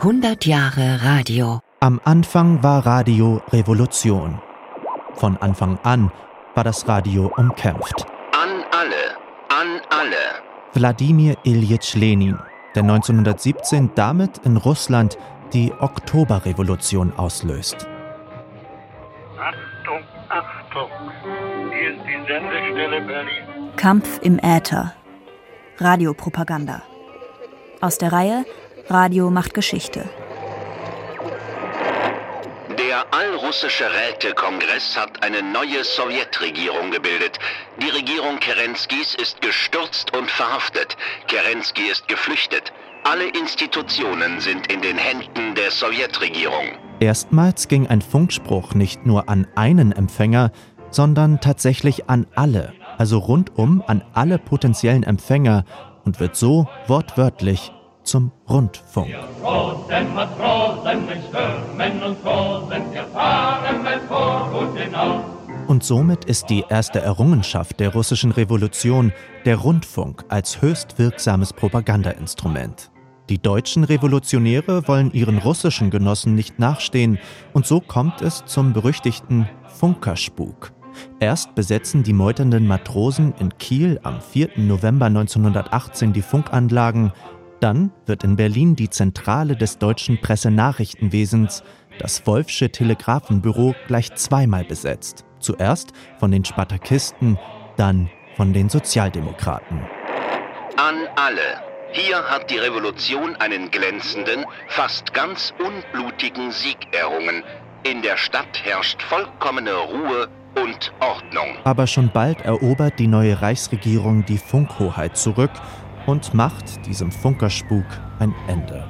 100 Jahre Radio. Am Anfang war Radio Revolution. Von Anfang an war das Radio umkämpft. An alle, an alle. Wladimir Ilyich Lenin, der 1917 damit in Russland die Oktoberrevolution auslöst. Achtung, Achtung! Hier ist die Sendestelle Berlin. Kampf im Äther. Radiopropaganda. Aus der Reihe Radio macht Geschichte. Der allrussische Rätekongress hat eine neue Sowjetregierung gebildet. Die Regierung Kerenskis ist gestürzt und verhaftet. Kerensky ist geflüchtet. Alle Institutionen sind in den Händen der Sowjetregierung. Erstmals ging ein Funkspruch nicht nur an einen Empfänger, sondern tatsächlich an alle, also rundum an alle potenziellen Empfänger und wird so wortwörtlich zum Rundfunk. Und somit ist die erste Errungenschaft der russischen Revolution der Rundfunk als höchst wirksames Propagandainstrument. Die deutschen Revolutionäre wollen ihren russischen Genossen nicht nachstehen und so kommt es zum berüchtigten Funkerspuk. Erst besetzen die meuternden Matrosen in Kiel am 4. November 1918 die Funkanlagen, dann wird in Berlin die Zentrale des deutschen Pressenachrichtenwesens, das Wolfsche Telegrafenbüro, gleich zweimal besetzt. Zuerst von den Spartakisten, dann von den Sozialdemokraten. An alle. Hier hat die Revolution einen glänzenden, fast ganz unblutigen Sieg errungen. In der Stadt herrscht vollkommene Ruhe und Ordnung. Aber schon bald erobert die neue Reichsregierung die Funkhoheit zurück und macht diesem Funkerspuk ein Ende.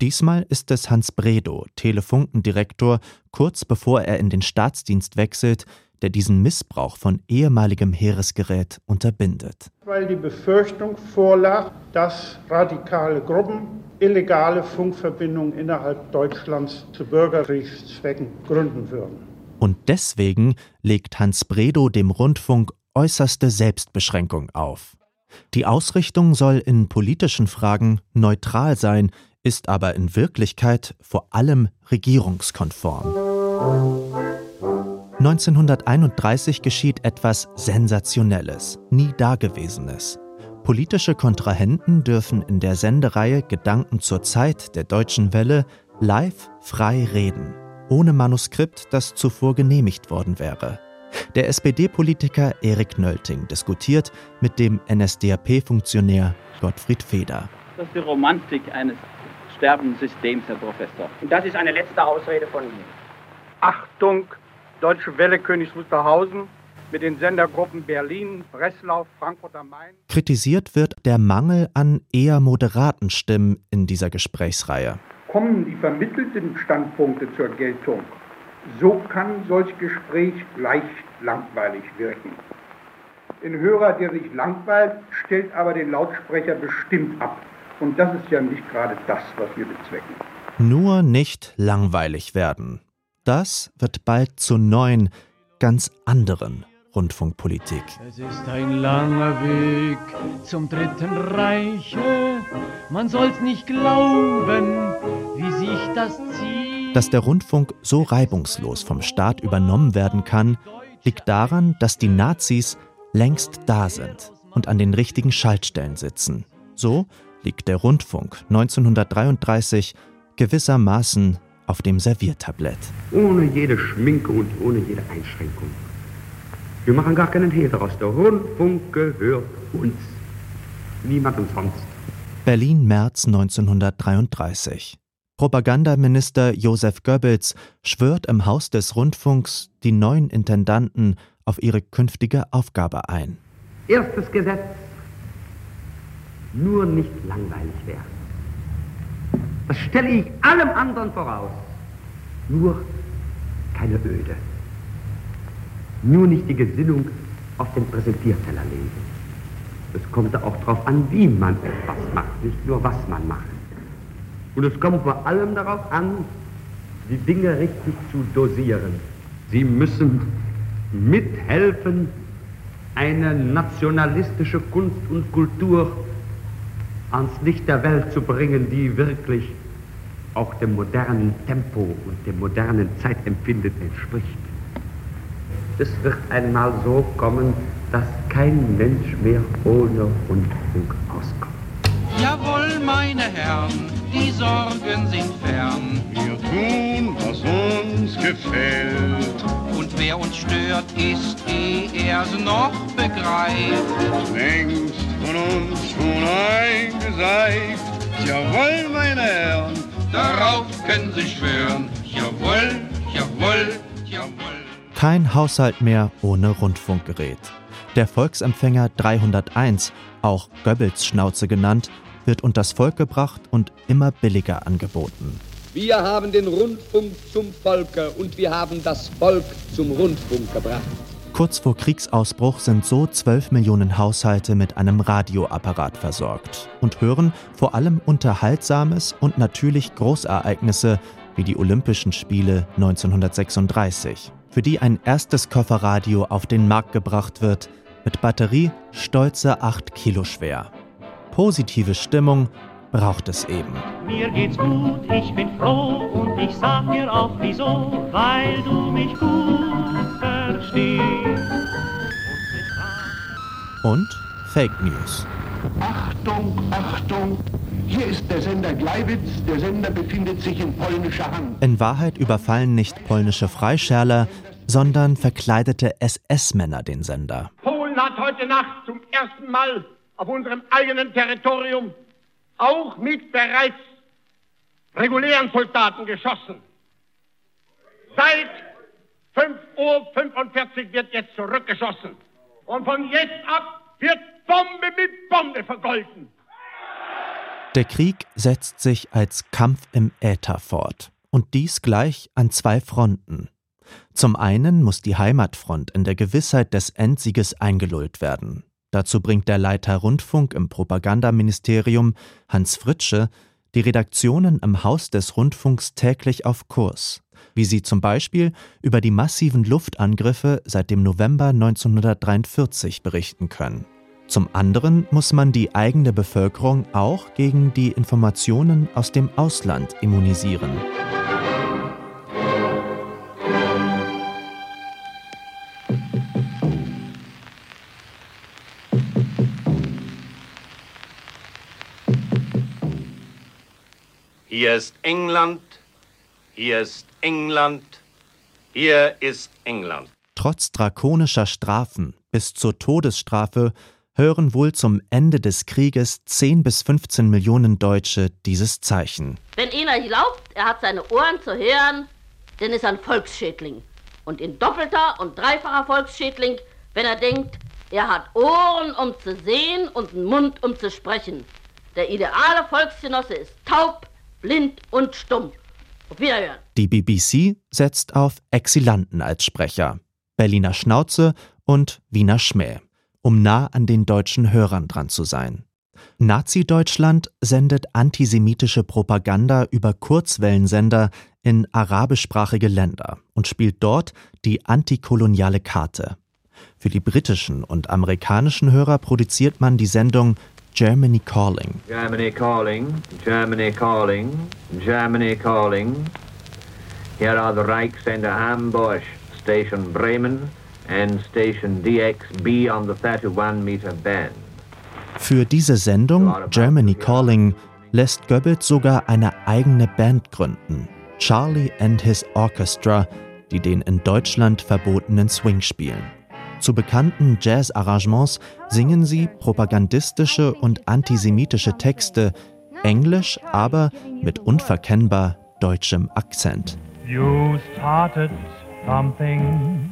Diesmal ist es Hans Bredow, Telefunkendirektor, kurz bevor er in den Staatsdienst wechselt, der diesen Missbrauch von ehemaligem Heeresgerät unterbindet. Weil die Befürchtung vorlag, dass radikale Gruppen illegale Funkverbindungen innerhalb Deutschlands zu Bürgerkriegszwecken gründen würden. Und deswegen legt Hans Bredow dem Rundfunk äußerste Selbstbeschränkung auf. Die Ausrichtung soll in politischen Fragen neutral sein, ist aber in Wirklichkeit vor allem regierungskonform. 1931 geschieht etwas Sensationelles, nie Dagewesenes. Politische Kontrahenten dürfen in der Sendereihe Gedanken zur Zeit der deutschen Welle live frei reden, ohne Manuskript, das zuvor genehmigt worden wäre. Der SPD-Politiker Erik Nölting diskutiert mit dem NSDAP-Funktionär Gottfried Feder. Das ist die Romantik eines sterbenden Systems, Herr Professor. Und das ist eine letzte Ausrede von mir. Achtung, Deutsche Welle Königs Wusterhausen mit den Sendergruppen Berlin, Breslau, Frankfurt am Main. Kritisiert wird der Mangel an eher moderaten Stimmen in dieser Gesprächsreihe. Kommen die vermittelten Standpunkte zur Geltung, so kann solch Gespräch leicht langweilig wirken. Ein Hörer, der sich langweilt, stellt aber den Lautsprecher bestimmt ab. Und das ist ja nicht gerade das, was wir bezwecken. Nur nicht langweilig werden. Das wird bald zur neuen, ganz anderen Rundfunkpolitik. Es ist ein langer Weg zum Dritten Reiche. Man soll's nicht glauben, wie sich das zieht. Dass der Rundfunk so reibungslos vom Staat übernommen werden kann, liegt daran, dass die Nazis längst da sind und an den richtigen Schaltstellen sitzen. So liegt der Rundfunk 1933 gewissermaßen auf dem Serviertablett. Ohne jede Schminke und ohne jede Einschränkung. Wir machen gar keinen Hehl daraus. Der Rundfunk gehört uns. Niemandem sonst. Berlin, März 1933. Propagandaminister Josef Goebbels schwört im Haus des Rundfunks die neuen Intendanten auf ihre künftige Aufgabe ein. Erstes Gesetz. Nur nicht langweilig werden. Das stelle ich allem anderen voraus. Nur keine Öde. Nur nicht die Gesinnung auf den Präsentierteller legen. Es kommt auch darauf an, wie man etwas macht, nicht nur was man macht. Und es kommt vor allem darauf an, die Dinge richtig zu dosieren. Sie müssen mithelfen, eine nationalistische Kunst und Kultur ans Licht der Welt zu bringen, die wirklich auch dem modernen Tempo und dem modernen Zeitempfinden entspricht. Es wird einmal so kommen, dass kein Mensch mehr ohne Rundfunk auskommt. Jawohl, meine Herren, die Sorgen sind fern. Wir tun, was uns gefällt. Und wer uns stört, ist, eh er's noch begreift. Längst von uns schon eingeseift. Jawohl, meine Herren, darauf können Sie schwören. Jawohl, jawohl, jawohl. Kein Haushalt mehr ohne Rundfunkgerät. Der Volksempfänger 301, auch Goebbels Schnauze genannt, wird unters Volk gebracht und immer billiger angeboten. Wir haben den Rundfunk zum Volke und wir haben das Volk zum Rundfunk gebracht. Kurz vor Kriegsausbruch sind so 12 Millionen Haushalte mit einem Radioapparat versorgt und hören vor allem Unterhaltsames und natürlich Großereignisse wie die Olympischen Spiele 1936, für die ein erstes Kofferradio auf den Markt gebracht wird, mit Batterie stolze 8 Kilo schwer. Positive Stimmung braucht es eben. Mir geht's gut, ich bin froh und ich sag dir auch wieso, weil du mich gut verstehst. Und Fake News. Achtung, Achtung, hier ist der Sender Gleiwitz, der Sender befindet sich in polnischer Hand. In Wahrheit überfallen nicht polnische Freischärler, sondern verkleidete SS-Männer den Sender. Polen hat heute Nacht zum ersten Mal auf unserem eigenen Territorium auch mit bereits regulären Soldaten geschossen. Seit 5.45 Uhr wird jetzt zurückgeschossen. Und von jetzt ab wird Bombe mit Bombe vergolten. Der Krieg setzt sich als Kampf im Äther fort. Und dies gleich an zwei Fronten. Zum einen muss die Heimatfront in der Gewissheit des Endsieges eingelullt werden. Dazu bringt der Leiter Rundfunk im Propagandaministerium, Hans Fritsche, die Redaktionen im Haus des Rundfunks täglich auf Kurs, wie sie zum Beispiel über die massiven Luftangriffe seit dem November 1943 berichten können. Zum anderen muss man die eigene Bevölkerung auch gegen die Informationen aus dem Ausland immunisieren. Hier ist England, hier ist England, hier ist England. Trotz drakonischer Strafen bis zur Todesstrafe hören wohl zum Ende des Krieges 10 bis 15 Millionen Deutsche dieses Zeichen. Wenn einer glaubt, er hat seine Ohren zu hören, dann ist er ein Volksschädling. Und in doppelter und dreifacher Volksschädling, wenn er denkt, er hat Ohren, um zu sehen und einen Mund, um zu sprechen. Der ideale Volksgenosse ist taub, blind und stumm. Auf Wiederhören. Die BBC setzt auf Exilanten als Sprecher, Berliner Schnauze und Wiener Schmäh, um nah an den deutschen Hörern dran zu sein. Nazi-Deutschland sendet antisemitische Propaganda über Kurzwellensender in arabischsprachige Länder und spielt dort die antikoloniale Karte. Für die britischen und amerikanischen Hörer produziert man die Sendung Germany Calling. Germany Calling, Germany Calling, Germany Calling. Here are the Reichsender Ambush, Station Bremen and Station DXB on the 31 meter band. Für diese Sendung Germany Calling lässt Goebbels sogar eine eigene Band gründen, Charlie and His Orchestra, die den in Deutschland verbotenen Swing spielen. Zu bekannten Jazz-Arrangements singen sie propagandistische und antisemitische Texte, Englisch, aber mit unverkennbar deutschem Akzent. You started something.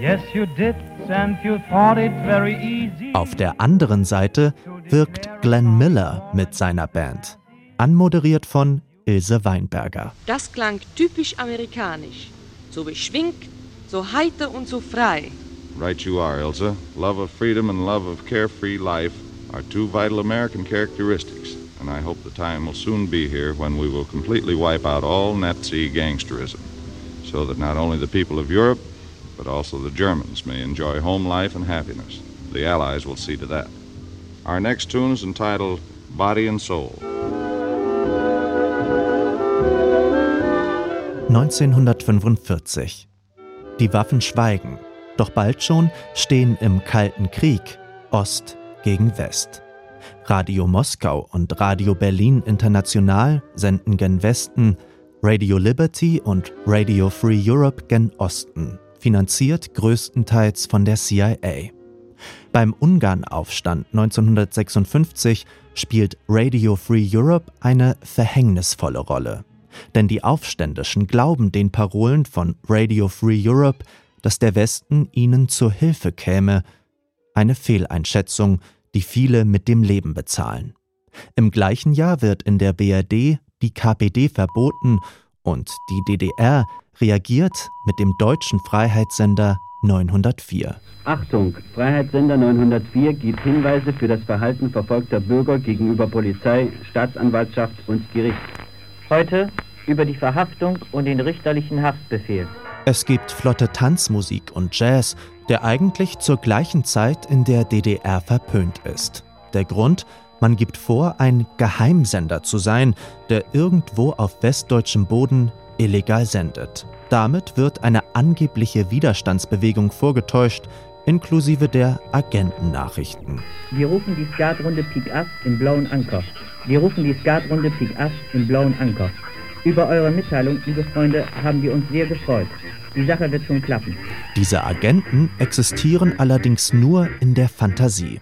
Yes, you did, and you thought it very easy. Auf der anderen Seite wirkt Glenn Miller mit seiner Band, anmoderiert von Ilse Weinberger. Das klang typisch amerikanisch, so beschwingt, so heiter und so frei. Right you are, Ilse. Love of freedom and love of carefree life are two vital American characteristics, and I hope the time will soon be here when we will completely wipe out all Nazi gangsterism, so that not only the people of Europe, but also the Germans may enjoy home life and happiness. The Allies will see to that. Our next tune is entitled Body and Soul. 1945. Die Waffen schweigen, doch bald schon stehen im Kalten Krieg Ost gegen West. Radio Moskau und Radio Berlin International senden gen Westen, Radio Liberty und Radio Free Europe gen Osten, finanziert größtenteils von der CIA. Beim Ungarnaufstand 1956 spielt Radio Free Europe eine verhängnisvolle Rolle. Denn die Aufständischen glauben den Parolen von Radio Free Europe, dass der Westen ihnen zur Hilfe käme. Eine Fehleinschätzung, die viele mit dem Leben bezahlen. Im gleichen Jahr wird in der BRD die KPD verboten und die DDR reagiert mit dem deutschen Freiheitssender 904. Achtung, Freiheitssender 904 gibt Hinweise für das Verhalten verfolgter Bürger gegenüber Polizei, Staatsanwaltschaft und Gericht. Heute über die Verhaftung und den richterlichen Haftbefehl. Es gibt flotte Tanzmusik und Jazz, der eigentlich zur gleichen Zeit in der DDR verpönt ist. Der Grund, man gibt vor, ein Geheimsender zu sein, der irgendwo auf westdeutschem Boden illegal sendet. Damit wird eine angebliche Widerstandsbewegung vorgetäuscht, inklusive der Agentennachrichten. Wir rufen die Skatrunde Pik Ass im blauen Anker. Wir rufen die Skatrunde Pik Ass im blauen Anker. Über eure Mitteilung, liebe Freunde, haben wir uns sehr gefreut. Die Sache wird schon klappen. Diese Agenten existieren allerdings nur in der Fantasie.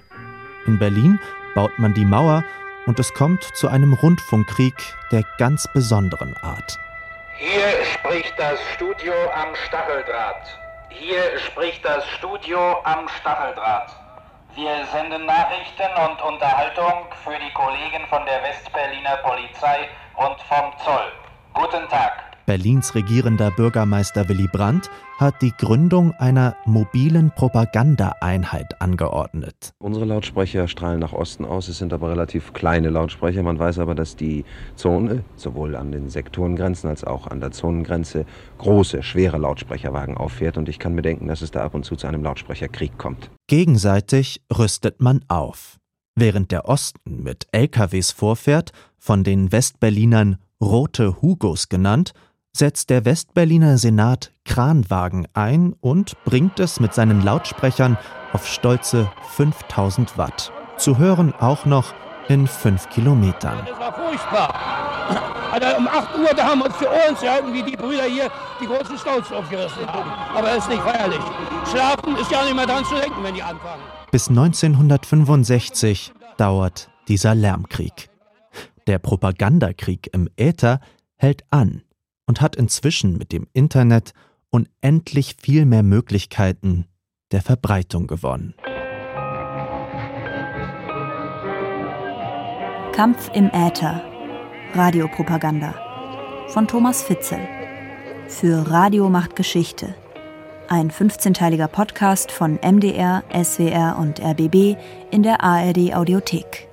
In Berlin baut man die Mauer und es kommt zu einem Rundfunkkrieg der ganz besonderen Art. Hier spricht das Studio am Stacheldraht. Hier spricht das Studio am Stacheldraht. Wir senden Nachrichten und Unterhaltung für die Kollegen von der Westberliner Polizei und vom Zoll. Guten Tag. Berlins regierender Bürgermeister Willy Brandt hat die Gründung einer mobilen Propagandaeinheit angeordnet. Unsere Lautsprecher strahlen nach Osten aus, es sind aber relativ kleine Lautsprecher. Man weiß aber, dass die Zone sowohl an den Sektorengrenzen als auch an der Zonengrenze große, schwere Lautsprecherwagen auffährt und ich kann mir denken, dass es da ab und zu zu einem Lautsprecherkrieg kommt. Gegenseitig rüstet man auf. Während der Osten mit LKWs vorfährt, von den Westberlinern Rote Hugos genannt, setzt der Westberliner Senat Kranwagen ein und bringt es mit seinen Lautsprechern auf stolze 5000 Watt. Zu hören auch noch in 5 Kilometern. Das war furchtbar. Also um 8 Uhr, da haben wir uns für uns gehalten, wie die Brüder hier die großen Staus aufgerissen haben. Aber es ist nicht feierlich. Schlafen ist ja nicht mehr dran zu denken, wenn die anfangen. Bis 1965 dauert dieser Lärmkrieg. Der Propagandakrieg im Äther hält an und hat inzwischen mit dem Internet unendlich viel mehr Möglichkeiten der Verbreitung gewonnen. Kampf im Äther. Radiopropaganda. Von Thomas Fitzel. Für Radio macht Geschichte. Ein 15-teiliger Podcast von MDR, SWR und RBB in der ARD Audiothek.